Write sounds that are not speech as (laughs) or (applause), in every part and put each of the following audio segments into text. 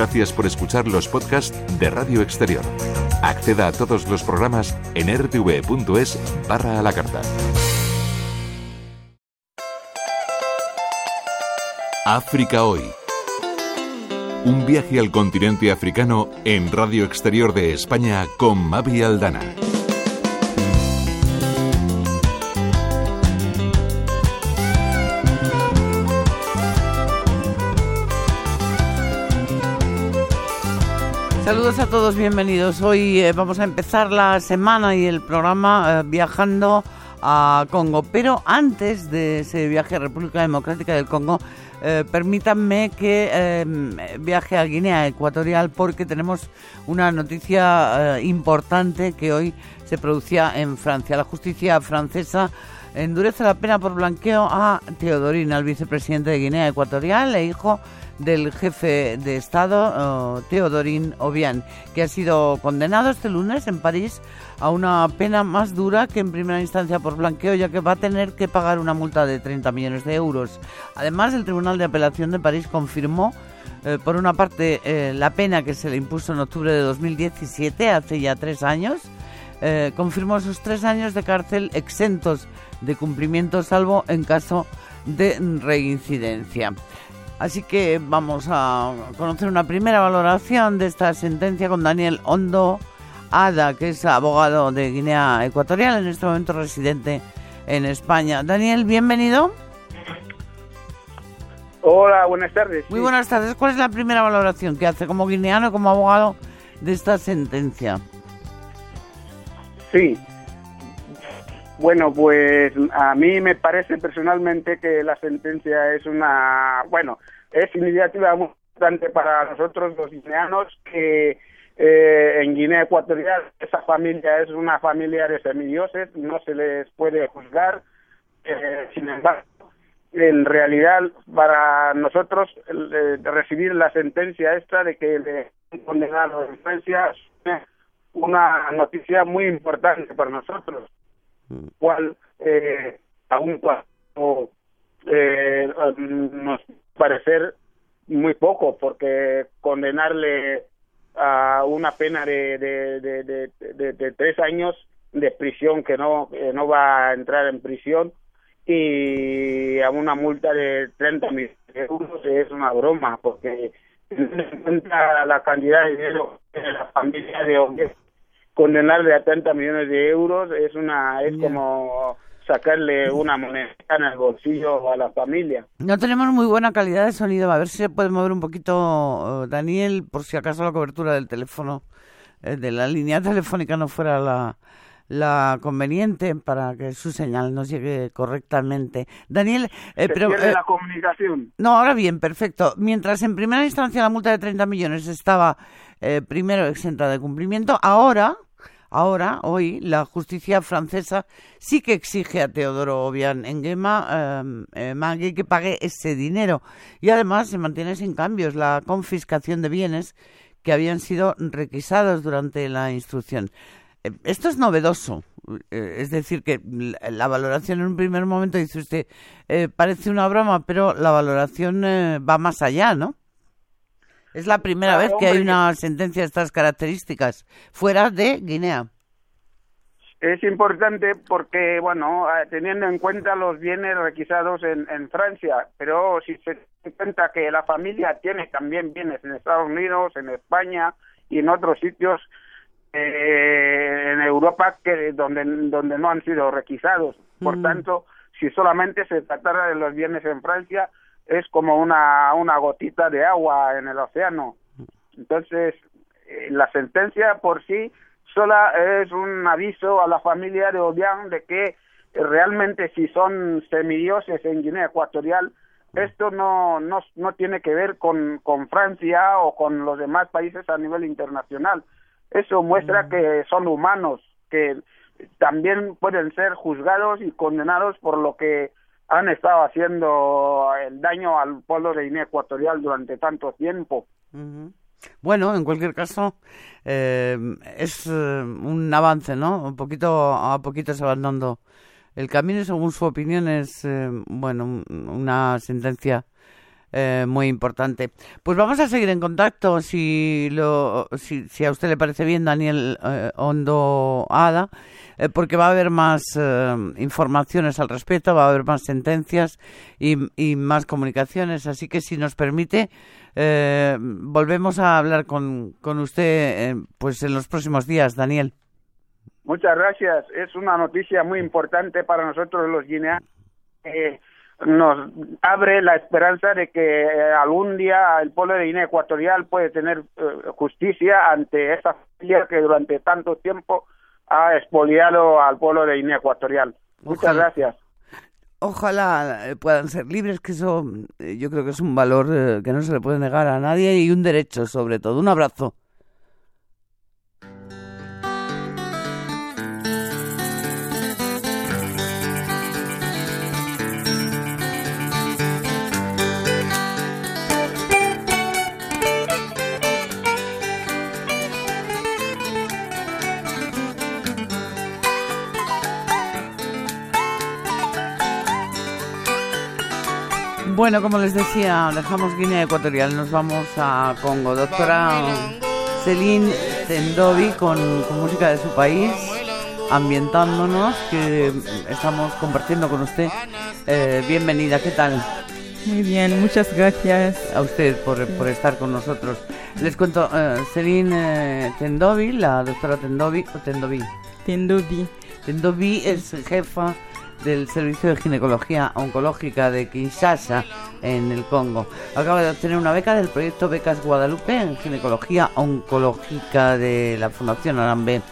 Gracias por escuchar los podcasts de Radio Exterior. Acceda a todos los programas en rtv.es barra a la carta. África Hoy. Un viaje al continente africano en Radio Exterior de España con Mavi Aldana. Saludos a todos, bienvenidos. Hoy eh, vamos a empezar la semana y el programa eh, viajando a Congo. Pero antes de ese viaje a República Democrática del Congo, eh, permítanme que viaje a Guinea Ecuatorial porque tenemos una noticia importante que hoy se producía en Francia. La justicia francesa endurece la pena por blanqueo a Teodorín, al vicepresidente de Guinea Ecuatorial e hijo del jefe de Estado, Teodorín Obiang, que ha sido condenado este lunes en París a una pena más dura que en primera instancia por blanqueo, ya que va a tener que pagar una multa de 30 millones de euros. Además, el Tribunal de Apelación de París confirmó, eh, por una parte, eh, la pena que se le impuso en octubre de 2017, hace ya tres años, eh, confirmó esos tres años de cárcel exentos de cumplimiento, salvo en caso de reincidencia. Así que vamos a conocer una primera valoración de esta sentencia con Daniel Hondo Ada, que es abogado de Guinea Ecuatorial, en este momento residente en España. Daniel, bienvenido. Hola, buenas tardes. Muy buenas tardes. ¿Cuál es la primera valoración que hace como guineano, como abogado de esta sentencia? Sí. Bueno, pues a mí me parece personalmente que la sentencia es una, bueno, es iniciativa muy importante para nosotros los guineanos que eh, en Guinea Ecuatorial esa familia es una familia de semidioses, no se les puede juzgar. Eh, sin embargo, en realidad para nosotros eh, recibir la sentencia esta de que le condenado en Francia es una noticia muy importante para nosotros. Cual eh, aún cuando eh, nos parecer muy poco, porque condenarle a una pena de, de, de, tres años de prisión que no, no va a entrar en prisión y a una multa de 30 mil euros es una broma porque la cantidad de dinero que la familia de hombres condenarle a 30 millones de euros es una es como sacarle una moneda en el bolsillo a la familia. No tenemos muy buena calidad de sonido. A ver si se puede mover un poquito, Daniel, por si acaso la cobertura del teléfono, eh, de la línea telefónica no fuera la, la conveniente para que su señal nos llegue correctamente. Daniel, eh, pero eh, la comunicación. No, ahora bien, perfecto. Mientras en primera instancia la multa de 30 millones estaba eh, primero exenta de cumplimiento, ahora Ahora, hoy, la justicia francesa sí que exige a Teodoro Obiang Nguema eh, eh que pague ese dinero. Y además se mantiene sin cambios la confiscación de bienes que habían sido requisados durante la instrucción. Eh, esto es novedoso. Eh, es decir, que la valoración en un primer momento, dice usted, parece una broma, pero la valoración va más allá, ¿no? Es la primera vez que hay una sentencia de estas características fuera de Guinea. Es importante porque, bueno, eh, teniendo en cuenta los bienes requisados en, en Francia, pero si se tiene cuenta que la familia tiene también bienes en Estados Unidos, en España y en otros sitios eh, en Europa que donde donde no han sido requisados. Por mm. tanto, si solamente se tratara de los bienes en Francia, es como una, una gotita de agua en el océano. Entonces, eh, la sentencia por sí sola es un aviso a la familia de Obiang de que realmente si son semidioses en Guinea Ecuatorial, esto no, no, no tiene que ver con, con Francia o con los demás países a nivel internacional. Eso muestra mm. que son humanos, que también pueden ser juzgados y condenados por lo que han estado haciendo el daño al pueblo de Guinea Ecuatorial durante tanto tiempo. Bueno, en cualquier caso, eh, es eh, un avance, ¿no? Un poquito a poquito se va andando el camino según su opinión es, eh, bueno, una sentencia eh, muy importante. Pues vamos a seguir en contacto, si, lo, si, a usted le parece bien, Daniel eh, Hondo Ada, eh, porque va a haber más informaciones al respecto, va a haber más sentencias y, y más comunicaciones. Así que si nos permite, volvemos a hablar con, con usted pues en los próximos días, Daniel. Muchas gracias. Es una noticia muy importante para nosotros los guineanos nos abre la esperanza de que eh, algún día el pueblo de Guinea Ecuatorial puede tener eh, justicia ante esa familia que durante tanto tiempo ha expoliado al pueblo de Guinea Ecuatorial. Muchas gracias. Ojalá eh, puedan ser libres, que eso yo creo que es un valor que no se le puede negar a nadie y un derecho sobre todo. Un abrazo. Bueno, como les decía, dejamos Guinea Ecuatorial, nos vamos a Congo. Doctora Celine Tendovi con, música de su país, ambientándonos, que estamos compartiendo con usted. Eh, bienvenida, ¿qué tal? Muy bien, muchas gracias. A usted por, por estar con nosotros. Les cuento, uh, Celine Tendovi, la doctora Tendovi, o Tendovi. Tendovi. Tendovi es jefa del Servicio de Ginecología Oncológica de Kinshasa en el Congo. Acaba de obtener una beca del proyecto Becas Guadalupe en Ginecología Oncológica de la Fundación Arambe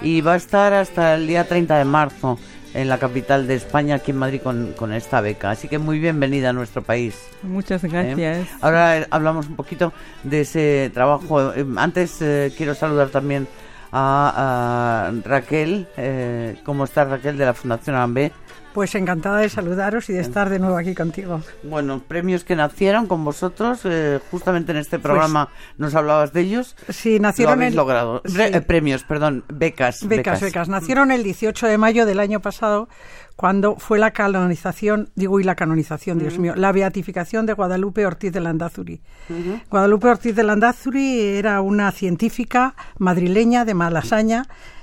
y va a estar hasta el día 30 de marzo en la capital de España, aquí en Madrid, con, esta beca. Así que muy bienvenida a nuestro país. Muchas ¿Eh? gracias. Ahora hablamos un poquito de ese trabajo. Eh, antes eh, quiero saludar también a, Raquel. ¿Cómo está Raquel de la Fundación Arambe? Pues encantada de saludaros y de estar de nuevo aquí contigo. Bueno, premios que nacieron con vosotros, eh, justamente en este pues programa nos hablabas de ellos. Sí, nacieron. Lo logrado. Eh, premios, perdón, becas, becas. Becas, Nacieron el 18 de mayo del año pasado cuando fue la canonización, digo, y la canonización, Dios mío, la beatificación de Guadalupe Ortiz de Landazuri. Guadalupe Ortiz de Landazuri era una científica madrileña de Malasaña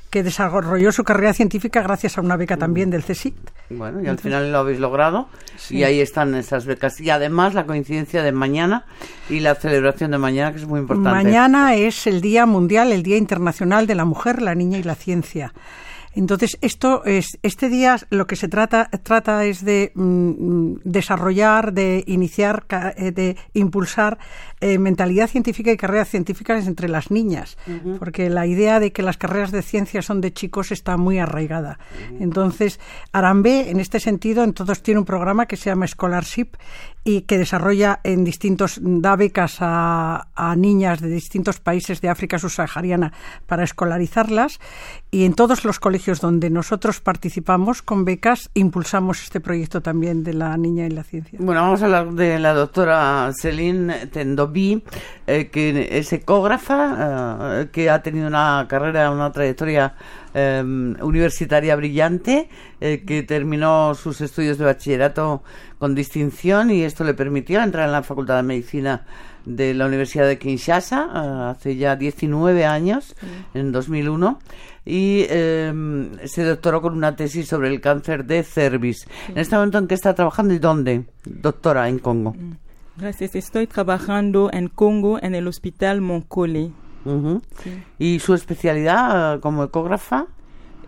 que desarrolló su carrera científica gracias a una beca también del CSIC. Bueno, y al final lo habéis logrado y ahí están esas becas. Y además la coincidencia de mañana y la celebración de mañana, que es muy importante. Mañana es el Día Mundial, el Día Internacional de la Mujer, la Niña y la Ciencia. Entonces, esto es, este día lo que se trata, trata es de mm, desarrollar, de iniciar, eh, de impulsar eh, mentalidad científica y carreras científicas entre las niñas, porque la idea de que las carreras de ciencia son de chicos está muy arraigada. Entonces, Arambe, en este sentido, en todos tiene un programa que se llama Scholarship y que desarrolla en distintos, da becas a, a niñas de distintos países de África subsahariana para escolarizarlas y en todos los colegios donde nosotros participamos con becas impulsamos este proyecto también de la niña y la ciencia. Bueno, vamos a hablar de la doctora Celine Tendo vi eh, que es ecógrafa, eh, que ha tenido una carrera, una trayectoria em, universitaria brillante, eh, que terminó sus estudios de bachillerato con distinción y esto le permitió entrar en la Facultad de Medicina de la Universidad de Kinshasa hace ya 19 años, en 2001 y em, se doctoró con una tesis sobre el cáncer de cervix. En este momento, ¿en qué está trabajando y dónde? Doctora, en Congo. Mm. Gracias. Estoy trabajando en Congo en el Hospital Moncole. ¿Y su especialidad eh, como ecógrafa?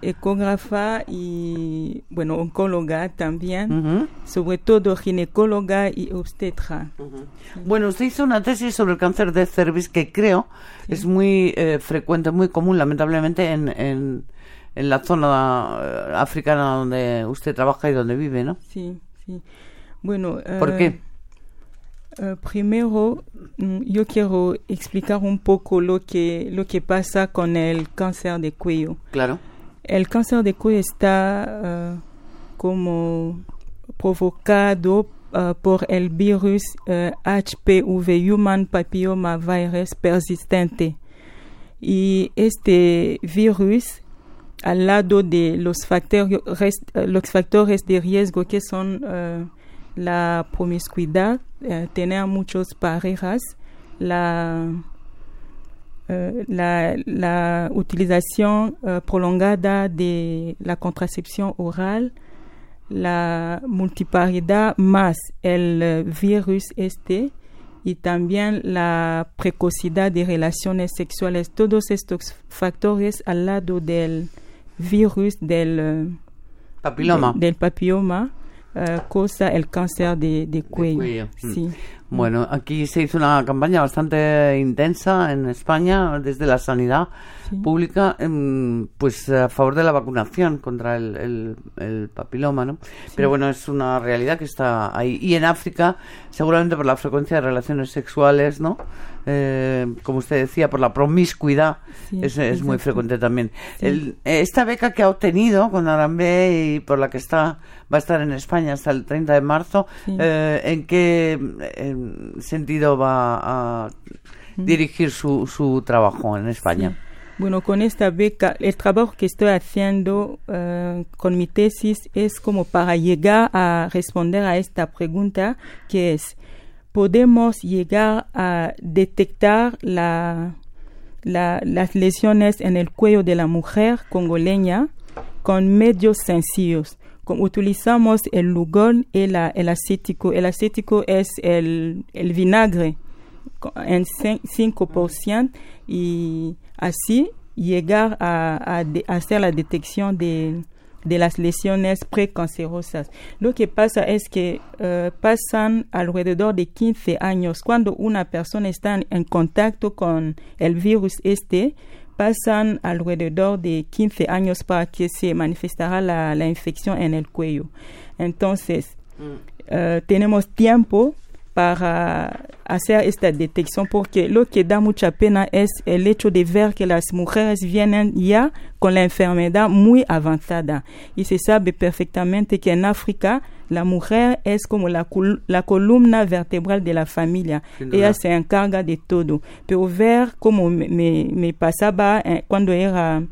Ecógrafa y, bueno, oncóloga también, sobre todo ginecóloga y obstetra. Bueno, usted hizo una tesis sobre el cáncer de cervix que creo es muy eh, frecuente, muy común, lamentablemente, en, en, en la zona eh, africana donde usted trabaja y donde vive, ¿no? Sí, sí. Bueno, ¿por qué? Uh, primero, mm, yo quiero explicar un poco lo que, lo que pasa con el cáncer de cuello. Claro. El cáncer de cuello está uh, como provocado uh, por el virus HPV, Human Papilloma Virus persistente. Y este virus, al lado de los factores, los factores de riesgo que son la promiscuidad, eh, tener muchas parejas, la, eh, la, la, utilización eh, prolongada de la contracepción oral, la multiparidad más el virus este y también la precocidad de relaciones sexuales. Todos estos factores al lado del virus del papiloma, del papiloma uh, causa el cáncer de, de cuello. De cuello. Sí. Mm. Bueno, aquí se hizo una campaña bastante intensa en España desde la sanidad Sí. pública, em, pues a favor de la vacunación contra el, el- el papiloma, ¿no? Pero bueno, es una realidad que está ahí. Y en África, seguramente por la frecuencia de relaciones sexuales, ¿no? Eh, como usted decía, por la promiscuidad, Sí, es, es muy frecuente también. El- esta beca que ha obtenido con Arambe y por la que está va a estar en España hasta el 30 de marzo, eh, ¿en qué em, sentido va a dirigir su, su trabajo en España? Bueno, con esta beca, el trabajo que estoy haciendo eh, con mi tesis es como para llegar a responder a esta pregunta, que es, ¿podemos llegar a detectar la, la- las lesiones en el cuello de la mujer congoleña con medios sencillos? Utilizamos el lugol y la- el acético. El acético es el, el vinagre en cin- 5% y así llegar a, hacer la detección de, de las lesiones precancerosas. Lo que pasa es que eh, pasan alrededor de 15 años. Cuando una persona está en contacto con el virus este, pasan alrededor de 15 años para que se manifestará la, la infección en el cuello. Entonces, eh, tenemos tiempo para hacer esta detección porque lo que da mucha pena es el hecho de ver que las mujeres vienen ya con la enfermedad muy avanzada y se sabe perfectamente que en África la mujer es como la, col- la columna vertebral de la familia. Ella se encarga de todo. Pero ver cómo me, me- me pasaba eh, cuando era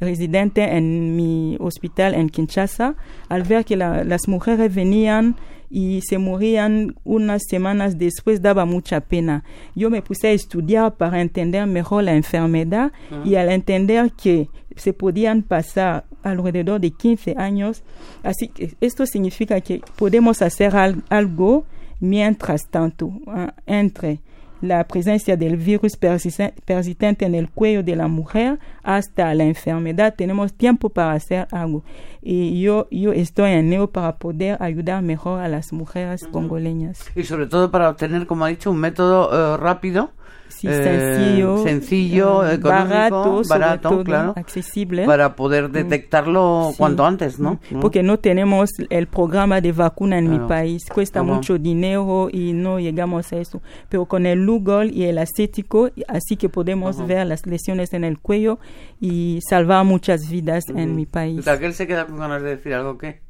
residente en mi hospital en Kinshasa, al ver que la- las mujeres venían y se morían unas semanas después, daba mucha pena. Yo me puse a estudiar para entender mejor la enfermedad y al entender que se podían pasar alrededor de 15 años, así que esto significa que podemos hacer al- algo mientras tanto, ah, entre la presencia del virus persisten- persistente en el cuello de la mujer hasta la enfermedad, tenemos tiempo para hacer algo. Y yo, yo estoy en ello para poder ayudar mejor a las mujeres congoleñas. Y sobre todo para obtener, como ha dicho, un método eh, rápido, Sí, eh, sencillo, sencillo, eh, económico, barato, barato, todo, claro, accesible. para poder detectarlo Sí. cuanto antes, ¿no? Mm, Porque no tenemos el programa de vacuna en Claro. mi país. Cuesta Ajá. mucho dinero y no llegamos a eso. Pero con el Lugol y el acético, así que podemos Ajá. ver las lesiones en el cuello y salvar muchas vidas en mi país. Raquel se queda con ganas de decir algo, ¿qué?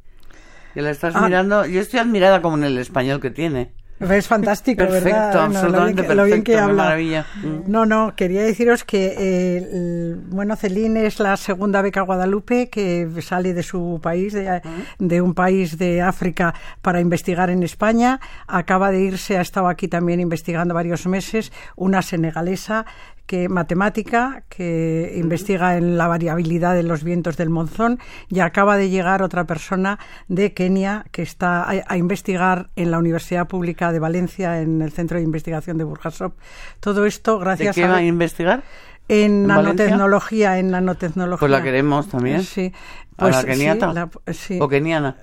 Que la estás Ah. mirando, yo estoy admirada como en el español que tiene. Es fantástico, Perfecto, ¿verdad? No, lo bien absolutamente que- lo bien que perfecto, habla. maravilla. No, no, quería deciros que, eh, el- bueno, Celine es la segunda beca Guadalupe que sale de su país, de, de un país de África, para investigar en España. Acaba de irse, ha estado aquí también investigando varios meses, una senegalesa que matemática que investiga en la variabilidad de los vientos del monzón y acaba de llegar otra persona de Kenia que está a, a investigar en la Universidad Pública de Valencia en el Centro de Investigación de Burjasot. Todo esto ¿De gracias qué a va a investigar? en ¿En Valencia? nanotecnología, en nanotecnología. Pues la queremos también. Sí. ¿A la Pues, keniata? sí, la- sí. ¿O keniana?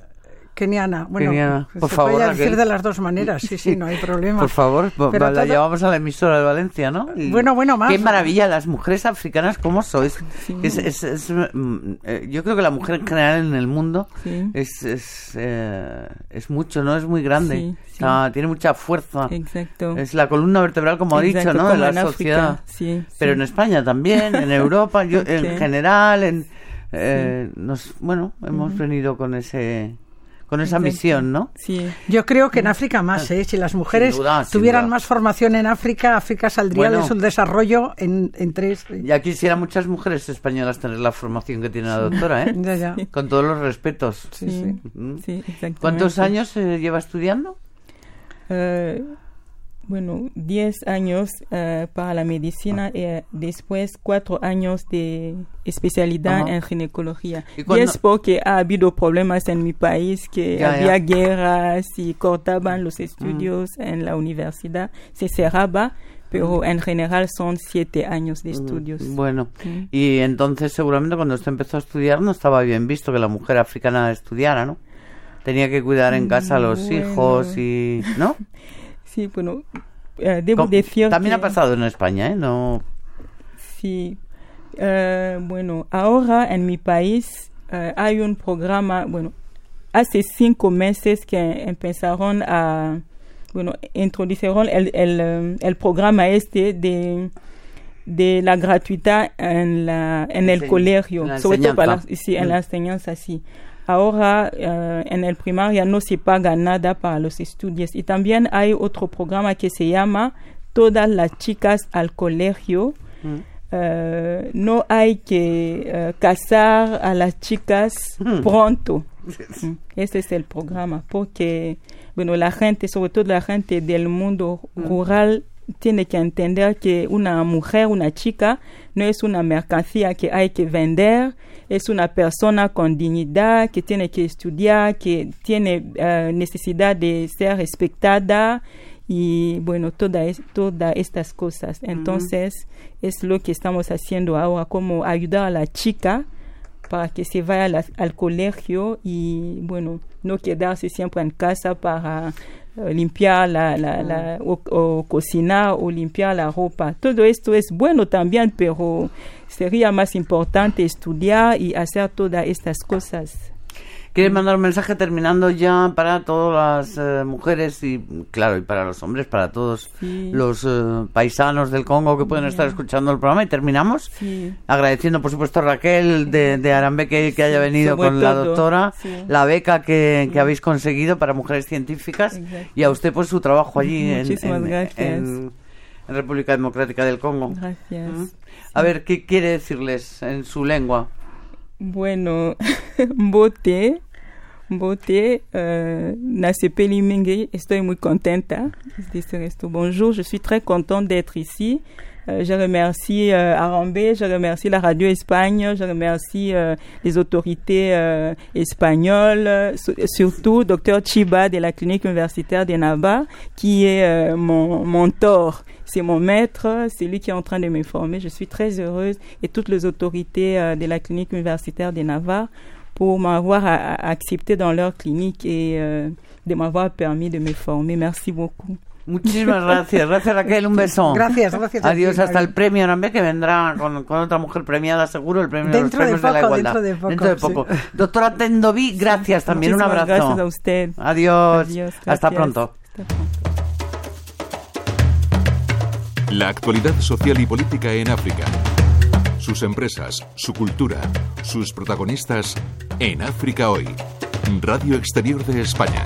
Keniana. Bueno, Keniana. se Por favor, puede decir de las dos maneras. Sí, sí, no hay problema. Por favor, Pero la todo- llevamos a la emisora de Valencia, ¿no? Y Bueno, bueno, más. Qué maravilla, las mujeres africanas, ¿cómo sois? Es, es- es, mm, eh, yo creo que la mujer en general en el mundo Sí. es, es, eh, es mucho, ¿no? Es muy grande. Sí. Está- tiene mucha fuerza. Exacto. Es la columna vertebral, como ha dicho, ¿no? De la en sociedad. sí, Pero en España también, en Europa, yo, (laughs) en general, en, eh, nos, bueno, hemos venido con ese con esa misión, ¿no? Sí. Yo creo que en África más, ¿eh? Si las mujeres duda, sin tuvieran duda. más formación en África, África saldría Bueno. de su desarrollo en, en tres. Ya quisieran muchas mujeres españolas tener la formación que tiene la doctora, ¿eh? (laughs) Ya, ya. Con todos los respetos. Sí, sí. Mm. sí. ¿Cuántos años eh, lleva estudiando? Eh, bueno, 10 años eh, para la medicina y eh, después 4 años de especialidad Ajá. en ginecología. ¿Y Y, cuándo- es porque ha habido problemas en mi país, que Ya, había ya. guerras y cortaban los estudios en la universidad, se cerraba, pero en general son 7 años de estudios. Bueno, Mm. y entonces seguramente cuando usted empezó a estudiar no estaba bien visto que la mujer africana estudiara, ¿no? Tenía que cuidar en casa a los Bueno. hijos y... ¿No? (laughs) Sí, bueno, eh, debo Com- decir También que- ha pasado en España, ¿eh? No... Sí. Eh, bueno, ahora en mi país eh, hay un programa, bueno, hace cinco meses que empezaron a, bueno, introdujeron el, el, el programa este de de la gratuidad en la en el colegio, en la sobre todo para la, sí, en Mm. la enseñanza, sí. Ahora eh, en el primaria no se paga nada para los estudios y también hay otro programa que se llama Todas las chicas al colegio. Mm. Eh, no hay que eh, casar a las chicas Mm. pronto. (laughs) Mm, Ese es el programa, porque bueno, la gente, sobre todo la gente del mundo rural, tiene que entender que una mujer, una chica, no es una mercancía que hay que vender, es una persona con dignidad, que tiene que estudiar, que tiene eh, necesidad de ser respetada y bueno, todas es- todas estas cosas. Entonces, es lo que estamos haciendo ahora, como ayudar a la chica para que se vaya la- al colegio y bueno, no quedarse siempre en casa para limpiar la, la, la- o, o cocinar o limpiar la ropa. Todo esto es bueno también, pero sería más importante estudiar y hacer todas estas cosas. ¿Quiere mandar un mensaje terminando ya para todas las eh, mujeres y, claro, y para los hombres, para todos Sí. los eh, paisanos del Congo que pueden estar escuchando el programa? Y terminamos Sí. agradeciendo, por supuesto, a Raquel de, de Arambeque que haya venido con la doctora, la beca que, que habéis conseguido para mujeres científicas Exacto. y a usted pues su trabajo allí en, Muchísimas en- gracias. en- en República Democrática del Congo. Gracias. Mm. A ver, ¿qué quiere decirles en su lengua? Bueno, (laughs) Bote, Bote, euh, Nasepeli Mingue, estoy muy contenta. Bonjour, je suis très contente d'être ici. Euh, je remercie euh, Arambe, je remercie la Radio Espagne, je remercie euh, les autorités euh, espagnoles, su- surtout Dr Chiba de la clinique universitaire de Naba, qui est mon mentor. C'est mon maître, c'est lui qui est en train de me former. Je suis très heureuse et toutes les autorités de la clinique universitaire de Navarre pour m'avoir accepté dans leur clinique et de m'avoir permis de me former. Merci beaucoup. Muchísimas gracias. Gracias, Raquel. Un beso. Gracias, gracias. a Adiós, ti. hasta el premio Arambe, que vendrá con, con otra mujer premiada, seguro, el premio Dentro de de los premios de, la poco, igualdad. dentro de poco, poco. Doctora Tendoví, gracias también. Un abrazo. Gracias a usted. Adiós. Adiós, Hasta gracias. pronto. Hasta pronto. La actualidad social y política en África. Sus empresas, su cultura, sus protagonistas en África hoy. Radio Exterior de España.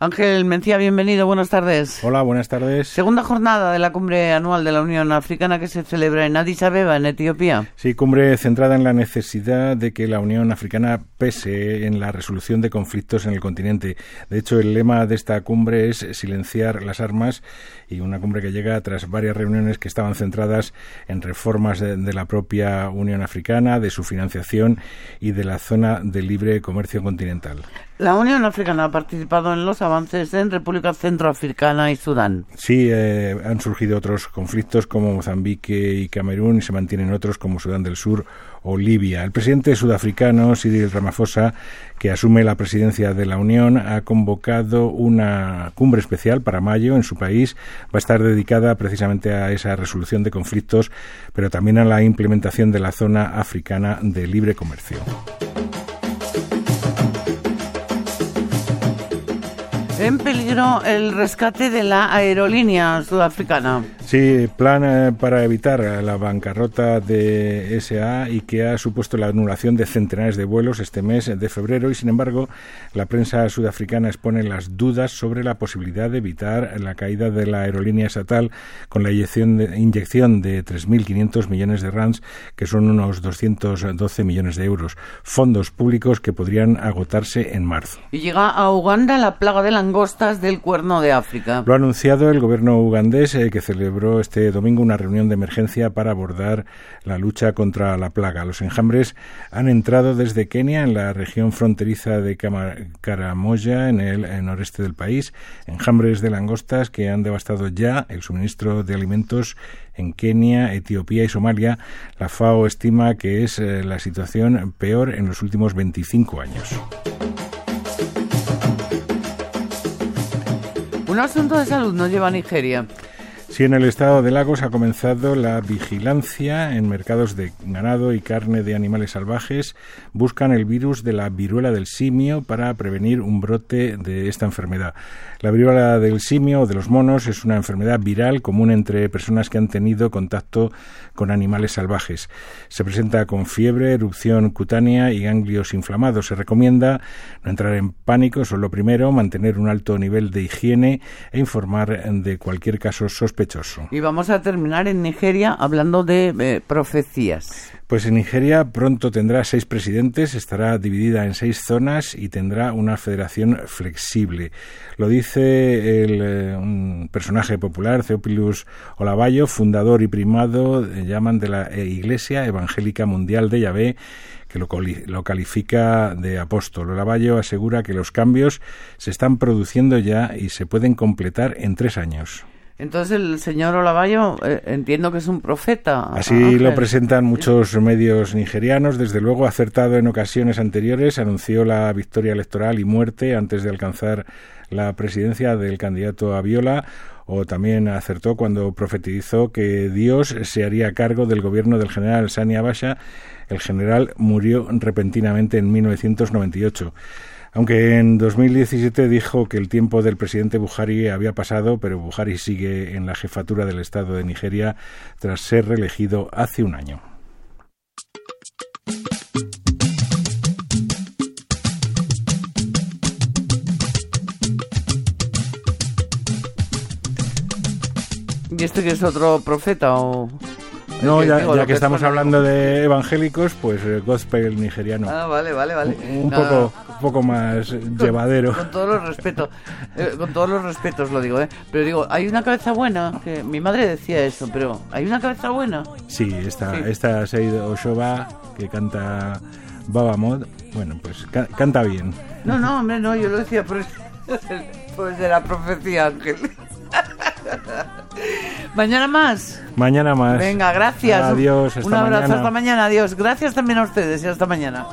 Ángel Mencía, bienvenido. Buenas tardes. Hola, buenas tardes. Segunda jornada de la cumbre anual de la Unión Africana que se celebra en Addis Abeba, en Etiopía. Sí, cumbre centrada en la necesidad de que la Unión Africana pese en la resolución de conflictos en el continente. De hecho, el lema de esta cumbre es silenciar las armas y una cumbre que llega tras varias reuniones que estaban centradas en reformas de, de la propia Unión Africana, de su financiación y de la zona de libre comercio continental. La Unión Africana ha participado en los avances en República Centroafricana y Sudán. Sí, eh, han surgido otros conflictos como Mozambique y Camerún y se mantienen otros como Sudán del Sur o Libia. El presidente sudafricano, Cyril Ramaphosa, que asume la presidencia de la Unión, ha convocado una cumbre especial para mayo en su país. Va a estar dedicada precisamente a esa resolución de conflictos, pero también a la implementación de la zona africana de libre comercio. En peligro el rescate de la aerolínea sudafricana. Sí, plan eh, para evitar la bancarrota de SA y que ha supuesto la anulación de centenares de vuelos este mes de febrero y sin embargo la prensa sudafricana expone las dudas sobre la posibilidad de evitar la caída de la aerolínea estatal con la inyección de, inyección de 3.500 millones de rands que son unos 212 millones de euros, fondos públicos que podrían agotarse en marzo. Y llega a Uganda la plaga de langostas del cuerno de África. Lo ha anunciado el gobierno ugandés eh, que celebró este domingo una reunión de emergencia para abordar la lucha contra la plaga. Los enjambres han entrado desde Kenia, en la región fronteriza de Karamoya, en el noreste del país. Enjambres de langostas que han devastado ya el suministro de alimentos en Kenia, Etiopía y Somalia. La FAO estima que es eh, la situación peor en los últimos 25 años. Un asunto de salud nos lleva a Nigeria. Sí, en el estado de Lagos ha comenzado la vigilancia en mercados de ganado y carne de animales salvajes. Buscan el virus de la viruela del simio para prevenir un brote de esta enfermedad. La viruela del simio o de los monos es una enfermedad viral común entre personas que han tenido contacto con animales salvajes. Se presenta con fiebre, erupción cutánea y ganglios inflamados. Se recomienda no entrar en pánico, solo primero, mantener un alto nivel de higiene e informar de cualquier caso sospechoso y vamos a terminar en Nigeria hablando de eh, profecías. Pues en Nigeria pronto tendrá seis presidentes, estará dividida en seis zonas y tendrá una federación flexible. Lo dice el, eh, un personaje popular, Theophilus Olavallo, fundador y primado, eh, llaman de la Iglesia Evangélica Mundial de Yahvé, que lo, lo, califica de apóstol. Olavallo asegura que los cambios se están produciendo ya y se pueden completar en tres años. Entonces el señor Olavallo eh, entiendo que es un profeta. Así lo presentan muchos medios nigerianos. Desde luego, acertado en ocasiones anteriores, anunció la victoria electoral y muerte antes de alcanzar la presidencia del candidato Aviola o también acertó cuando profetizó que Dios se haría cargo del gobierno del general Sani Abasha. El general murió repentinamente en 1998. Aunque en 2017 dijo que el tiempo del presidente Buhari había pasado, pero Buhari sigue en la jefatura del Estado de Nigeria tras ser reelegido hace un año. ¿Y este que es otro profeta o...? No, ya, que, estamos hablando de evangélicos, pues el gospel nigeriano. Ah, vale, vale, vale. Un, poco, un poco más llevadero. Con todos los respetos, eh, con todos los respetos lo digo, ¿eh? Pero digo, hay una cabeza buena, que mi madre decía eso, pero ¿hay una cabeza buena? Sí, esta, sí. esta Seid Oshoba, que canta Babamod, bueno, pues canta bien. No, no, hombre, no, yo lo decía por, (laughs) por de la profecía Ángel. (laughs) Mañana más. Mañana más. Venga, gracias. Adiós. Hasta Un abrazo. Mañana. Hasta mañana. Adiós. Gracias también a ustedes y hasta mañana.